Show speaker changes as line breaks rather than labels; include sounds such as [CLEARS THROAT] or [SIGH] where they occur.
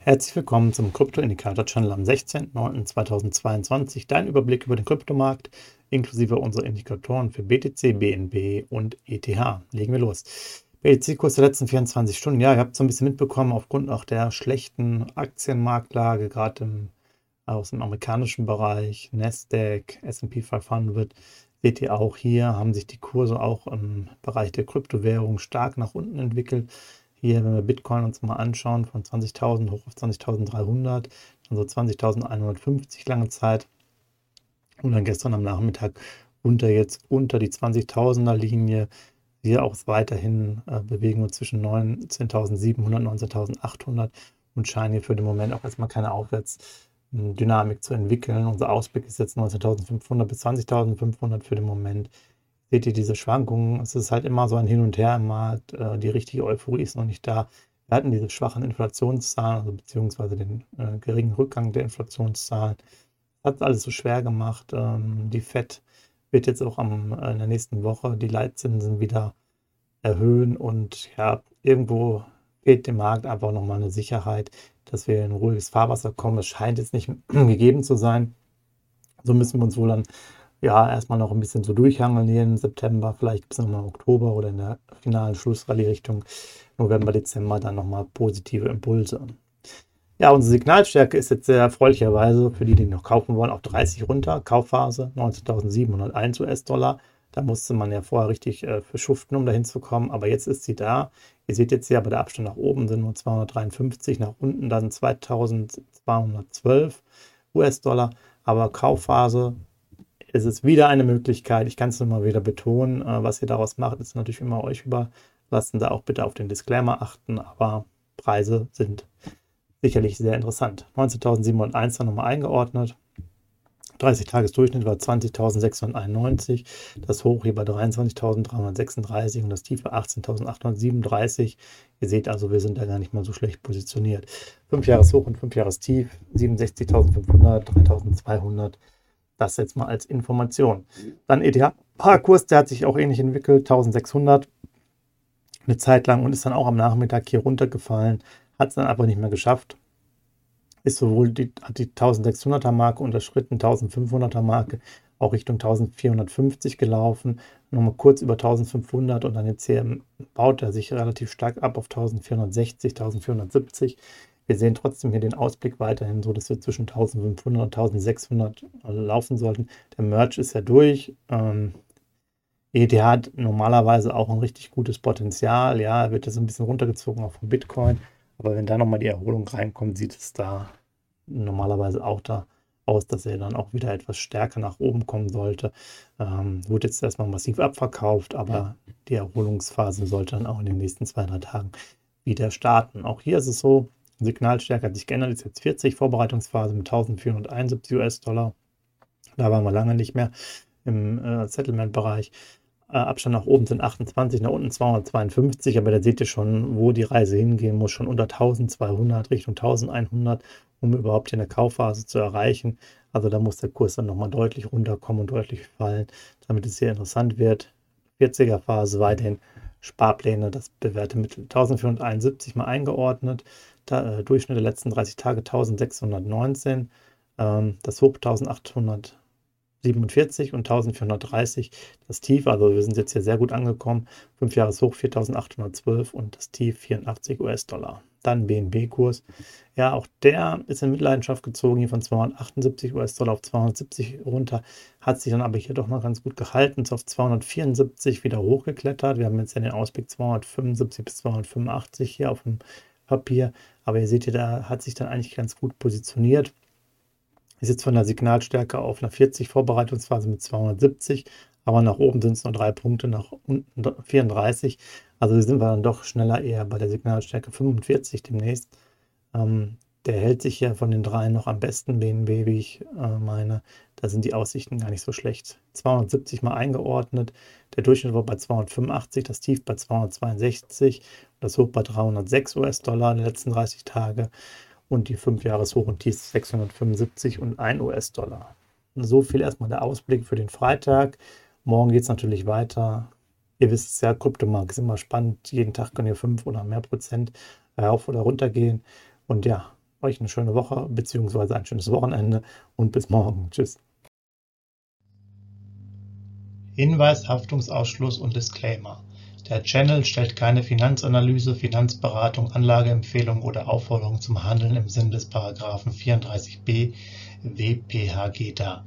Herzlich willkommen zum Krypto-Indikator-Channel am 16.09.2022. Dein Überblick über den Kryptomarkt inklusive unserer Indikatoren für BTC, BNB und ETH. Legen wir los. BTC-Kurs der letzten 24 Stunden. Ja, ihr habt es so ein bisschen mitbekommen, aufgrund auch der schlechten Aktienmarktlage, gerade aus dem amerikanischen Bereich, Nasdaq, S&P 500, seht ihr auch hier, haben sich die Kurse auch im Bereich der Kryptowährung stark nach unten entwickelt. Hier, wenn wir Bitcoin uns mal anschauen, von 20.000 hoch auf 20.300, dann so 20.150 lange Zeit. Und dann gestern am Nachmittag unter jetzt unter die 20.000er Linie. Hier auch weiterhin äh, bewegen wir zwischen 19.700 und 19.800 und scheinen hier für den Moment auch erstmal keine Aufwärtsdynamik zu entwickeln. Unser Ausblick ist jetzt 19.500 bis 20.500 für den Moment seht ihr diese Schwankungen. Es ist halt immer so ein Hin und Her im Markt. Äh, die richtige Euphorie ist noch nicht da. Wir hatten diese schwachen Inflationszahlen, also beziehungsweise den äh, geringen Rückgang der Inflationszahlen. Hat alles so schwer gemacht. Ähm, die FED wird jetzt auch am, äh, in der nächsten Woche die Leitzinsen wieder erhöhen und ja, irgendwo fehlt dem Markt einfach nochmal eine Sicherheit, dass wir in ruhiges Fahrwasser kommen. Es scheint jetzt nicht [CLEARS THROAT] gegeben zu sein. So müssen wir uns wohl dann ja, erstmal noch ein bisschen so durchhangeln hier im September. Vielleicht es nochmal Oktober oder in der finalen Schlussrallye Richtung November, Dezember dann nochmal positive Impulse. Ja, unsere Signalstärke ist jetzt sehr erfreulicherweise für die, die noch kaufen wollen, auf 30 runter. Kaufphase 19.701 US-Dollar. Da musste man ja vorher richtig äh, verschuften, um dahin zu kommen. Aber jetzt ist sie da. Ihr seht jetzt hier, aber der Abstand nach oben sind nur 253, nach unten dann 2212 US-Dollar. Aber Kaufphase es ist wieder eine Möglichkeit. Ich kann es nur mal wieder betonen. Äh, was ihr daraus macht, ist natürlich immer euch überlassen. Da auch bitte auf den Disclaimer achten. Aber Preise sind sicherlich sehr interessant. 19.701 nochmal eingeordnet. 30-Tages-Durchschnitt war 20.691, das Hoch hier bei 23.336 und das Tief bei 18.837. Ihr seht also, wir sind da gar nicht mal so schlecht positioniert. 5 Jahres Hoch und 5 Jahres Tief, 67.500, 3.200. Das jetzt mal als Information. Dann ETH-Kurs, der hat sich auch ähnlich entwickelt, 1600 eine Zeit lang und ist dann auch am Nachmittag hier runtergefallen, hat es dann aber nicht mehr geschafft. Ist sowohl die, hat die 1600er Marke unterschritten, 1500er Marke, auch Richtung 1450 gelaufen, nochmal kurz über 1500 und dann jetzt hier baut er sich relativ stark ab auf 1460, 1470. Wir sehen trotzdem hier den Ausblick weiterhin so, dass wir zwischen 1500 und 1600 laufen sollten. Der Merch ist ja durch. Ähm, ETH hat normalerweise auch ein richtig gutes Potenzial. Ja, er wird jetzt ein bisschen runtergezogen auch vom Bitcoin. Aber wenn da nochmal die Erholung reinkommt, sieht es da normalerweise auch da aus, dass er dann auch wieder etwas stärker nach oben kommen sollte. Ähm, wurde jetzt erstmal massiv abverkauft, aber die Erholungsphase sollte dann auch in den nächsten zwei, drei Tagen wieder starten. Auch hier ist es so, Signalstärke hat sich geändert, ist jetzt 40, Vorbereitungsphase mit 1471 US-Dollar. Da waren wir lange nicht mehr im äh, Settlement-Bereich. Äh, Abstand nach oben sind 28, nach unten 252, aber da seht ihr schon, wo die Reise hingehen muss, schon unter 1200, Richtung 1100, um überhaupt hier eine Kaufphase zu erreichen. Also da muss der Kurs dann nochmal deutlich runterkommen und deutlich fallen, damit es hier interessant wird. 40er Phase weiterhin Sparpläne, das bewährte Mittel 1471 mal eingeordnet. Da, äh, Durchschnitt der letzten 30 Tage 1619, ähm, das Hoch 1847 und 1430 das Tief. Also wir sind jetzt hier sehr gut angekommen. 5 Jahres Hoch 4812 und das Tief 84 US-Dollar. Dann BNB-Kurs. Ja, auch der ist in Mitleidenschaft gezogen, hier von 278 US-Dollar auf 270 runter, hat sich dann aber hier doch noch ganz gut gehalten, ist auf 274 wieder hochgeklettert. Wir haben jetzt ja den Ausblick 275 bis 285 hier auf dem Papier. Aber ihr seht hier, da hat sich dann eigentlich ganz gut positioniert. Ist jetzt von der Signalstärke auf einer 40 Vorbereitungsphase mit 270, aber nach oben sind es nur drei Punkte, nach unten 34. Also sind wir dann doch schneller eher bei der Signalstärke 45 demnächst. Ähm, der hält sich ja von den dreien noch am besten, BNB, wie ich äh, meine. Da sind die Aussichten gar nicht so schlecht. 270 mal eingeordnet. Der Durchschnitt war bei 285, das Tief bei 262, das Hoch bei 306 US-Dollar in den letzten 30 Tage und die 5 Jahres Hoch und Tief 675 und 1 US-Dollar. So viel erstmal der Ausblick für den Freitag. Morgen geht es natürlich weiter. Ihr wisst es ja, Kryptomarkt ist immer spannend. Jeden Tag können ihr 5 oder mehr Prozent rauf oder runter gehen. Und ja, euch eine schöne Woche bzw. ein schönes Wochenende und bis morgen. Tschüss.
Hinweis, Haftungsausschluss und Disclaimer. Der Channel stellt keine Finanzanalyse, Finanzberatung, Anlageempfehlung oder Aufforderung zum Handeln im Sinne des Paragraphen 34b WPHG dar.